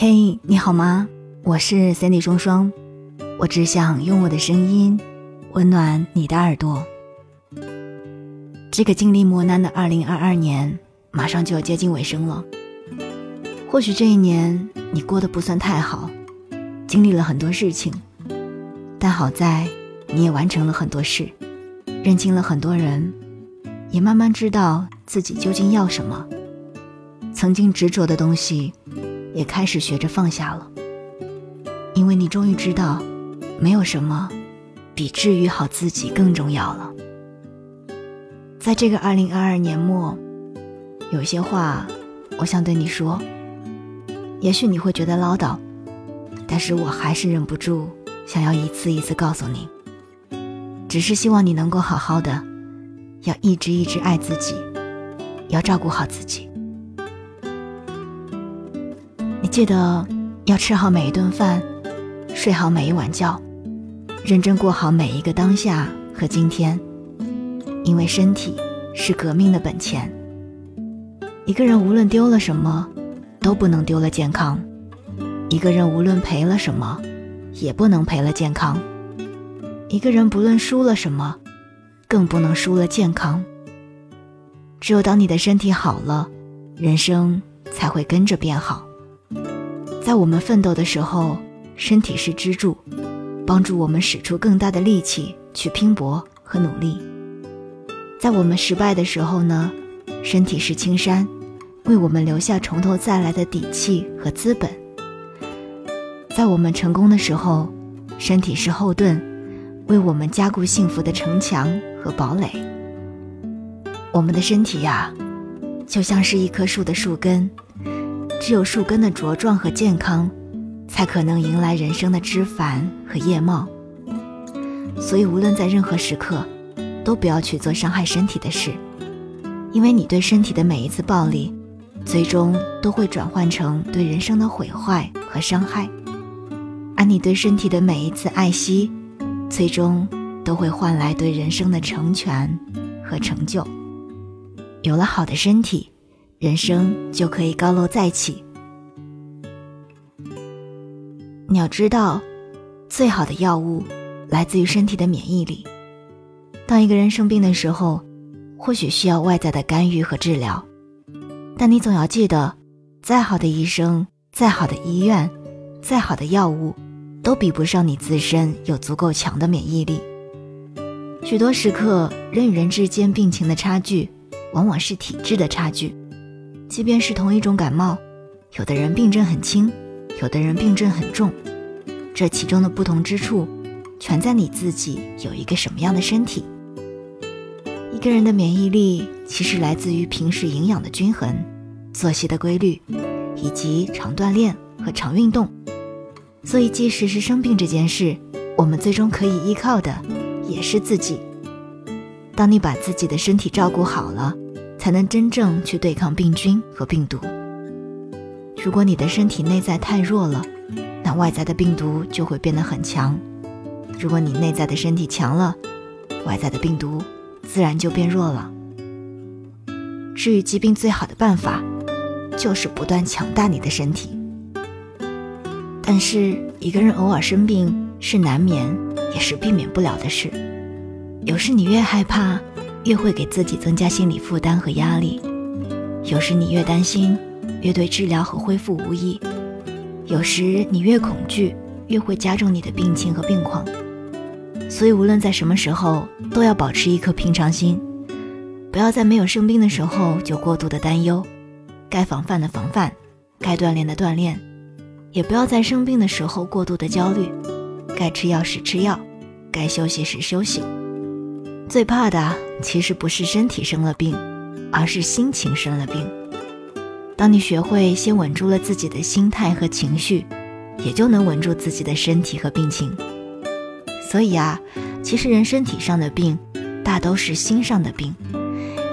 嘿，你好吗？我是 Sandy 双双，我只想用我的声音温暖你的耳朵。这个经历磨难的2022年马上就要接近尾声了。或许这一年你过得不算太好，经历了很多事情，但好在你也完成了很多事，认清了很多人，也慢慢知道自己究竟要什么。曾经执着的东西。也开始学着放下了，因为你终于知道，没有什么比治愈好自己更重要了。在这个二零二二年末，有些话我想对你说，也许你会觉得唠叨，但是我还是忍不住想要一次一次告诉你，只是希望你能够好好的，要一直一直爱自己，要照顾好自己。记得要吃好每一顿饭，睡好每一晚觉，认真过好每一个当下和今天，因为身体是革命的本钱。一个人无论丢了什么，都不能丢了健康；一个人无论赔了什么，也不能赔了健康；一个人不论输了什么，更不能输了健康。只有当你的身体好了，人生才会跟着变好。在我们奋斗的时候，身体是支柱，帮助我们使出更大的力气去拼搏和努力；在我们失败的时候呢，身体是青山，为我们留下从头再来的底气和资本；在我们成功的时候，身体是后盾，为我们加固幸福的城墙和堡垒。我们的身体呀，就像是一棵树的树根。只有树根的茁壮和健康，才可能迎来人生的枝繁和叶茂。所以，无论在任何时刻，都不要去做伤害身体的事，因为你对身体的每一次暴力，最终都会转换成对人生的毁坏和伤害；而你对身体的每一次爱惜，最终都会换来对人生的成全和成就。有了好的身体。人生就可以高楼再起。你要知道，最好的药物来自于身体的免疫力。当一个人生病的时候，或许需要外在的干预和治疗，但你总要记得，再好的医生、再好的医院、再好的药物，都比不上你自身有足够强的免疫力。许多时刻，人与人之间病情的差距，往往是体质的差距。即便是同一种感冒，有的人病症很轻，有的人病症很重，这其中的不同之处，全在你自己有一个什么样的身体。一个人的免疫力其实来自于平时营养的均衡、作息的规律，以及常锻炼和常运动。所以，即使是生病这件事，我们最终可以依靠的也是自己。当你把自己的身体照顾好了。才能真正去对抗病菌和病毒。如果你的身体内在太弱了，那外在的病毒就会变得很强。如果你内在的身体强了，外在的病毒自然就变弱了。治愈疾病最好的办法，就是不断强大你的身体。但是一个人偶尔生病是难免，也是避免不了的事。有时你越害怕。越会给自己增加心理负担和压力，有时你越担心，越对治疗和恢复无益；有时你越恐惧，越会加重你的病情和病况。所以，无论在什么时候，都要保持一颗平常心，不要在没有生病的时候就过度的担忧，该防范的防范，该锻炼的锻炼，也不要在生病的时候过度的焦虑，该吃药时吃药，该休息时休息。最怕的其实不是身体生了病，而是心情生了病。当你学会先稳住了自己的心态和情绪，也就能稳住自己的身体和病情。所以啊，其实人身体上的病，大都是心上的病。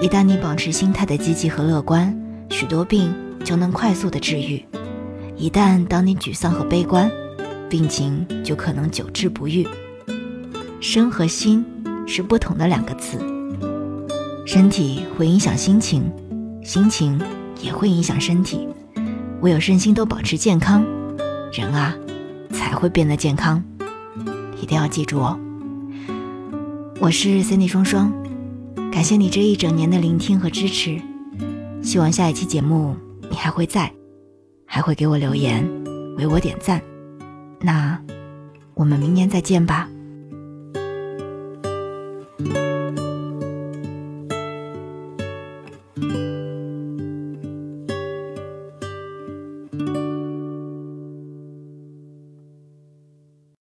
一旦你保持心态的积极和乐观，许多病就能快速的治愈；一旦当你沮丧和悲观，病情就可能久治不愈。身和心。是不同的两个词。身体会影响心情，心情也会影响身体。唯有身心都保持健康，人啊才会变得健康。一定要记住哦。我是 Cindy 双双，感谢你这一整年的聆听和支持。希望下一期节目你还会在，还会给我留言，为我点赞。那我们明年再见吧。